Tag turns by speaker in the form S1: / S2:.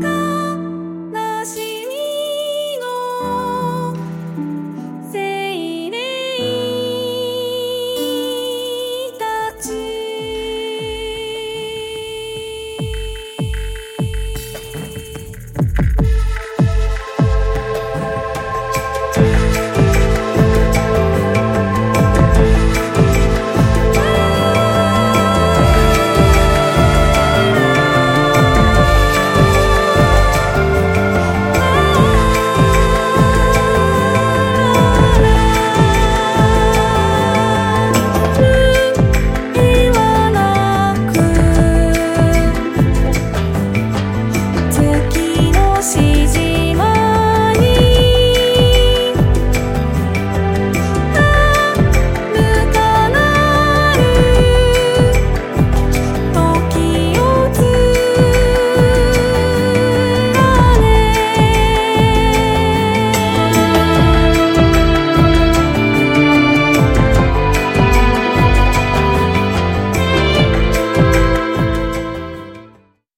S1: go.